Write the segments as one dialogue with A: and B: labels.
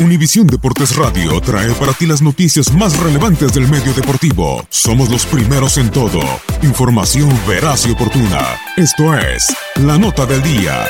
A: Univisión Deportes Radio trae para ti las noticias más relevantes del medio deportivo. Somos los primeros en todo. Información veraz y oportuna. Esto es La Nota del Día.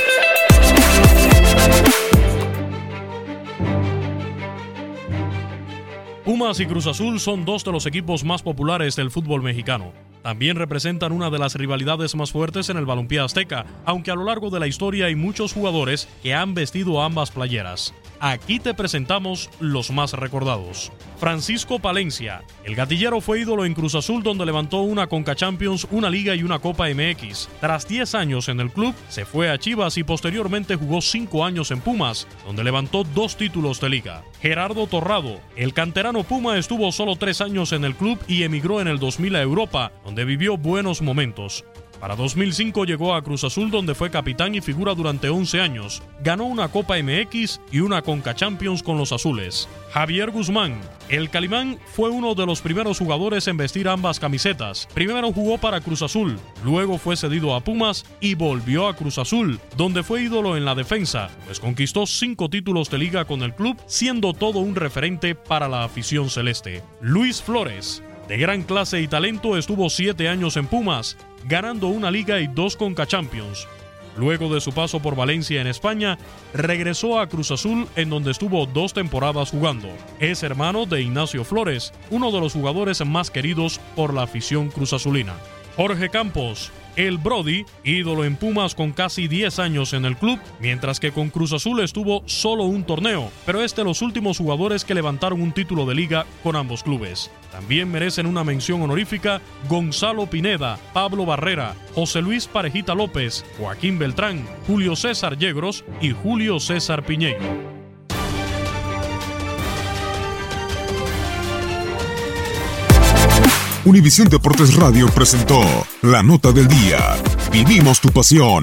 B: Pumas y Cruz Azul son dos de los equipos más populares del fútbol mexicano. También representan una de las rivalidades más fuertes en el balompié azteca, aunque a lo largo de la historia hay muchos jugadores que han vestido ambas playeras. Aquí te presentamos los más recordados. Francisco Palencia. El gatillero fue ídolo en Cruz Azul donde levantó una Conca Champions, una Liga y una Copa MX. Tras 10 años en el club, se fue a Chivas y posteriormente jugó 5 años en Pumas, donde levantó dos títulos de liga. Gerardo Torrado. El canterano Puma estuvo solo 3 años en el club y emigró en el 2000 a Europa, donde vivió buenos momentos. Para 2005 llegó a Cruz Azul donde fue capitán y figura durante 11 años. Ganó una Copa MX y una Conca Champions con los azules. Javier Guzmán. El Calimán fue uno de los primeros jugadores en vestir ambas camisetas. Primero jugó para Cruz Azul, luego fue cedido a Pumas y volvió a Cruz Azul, donde fue ídolo en la defensa, pues conquistó cinco títulos de liga con el club, siendo todo un referente para la afición celeste. Luis Flores. De gran clase y talento estuvo siete años en Pumas, ganando una liga y dos Conca Champions. Luego de su paso por Valencia en España, regresó a Cruz Azul en donde estuvo dos temporadas jugando. Es hermano de Ignacio Flores, uno de los jugadores más queridos por la afición cruzazulina. Jorge Campos, el Brody, ídolo en Pumas con casi 10 años en el club, mientras que con Cruz Azul estuvo solo un torneo, pero es de los últimos jugadores que levantaron un título de liga con ambos clubes. También merecen una mención honorífica Gonzalo Pineda, Pablo Barrera, José Luis Parejita López, Joaquín Beltrán, Julio César Yegros y Julio César Piñeiro.
A: Univisión Deportes Radio presentó la nota del día. Vivimos tu pasión.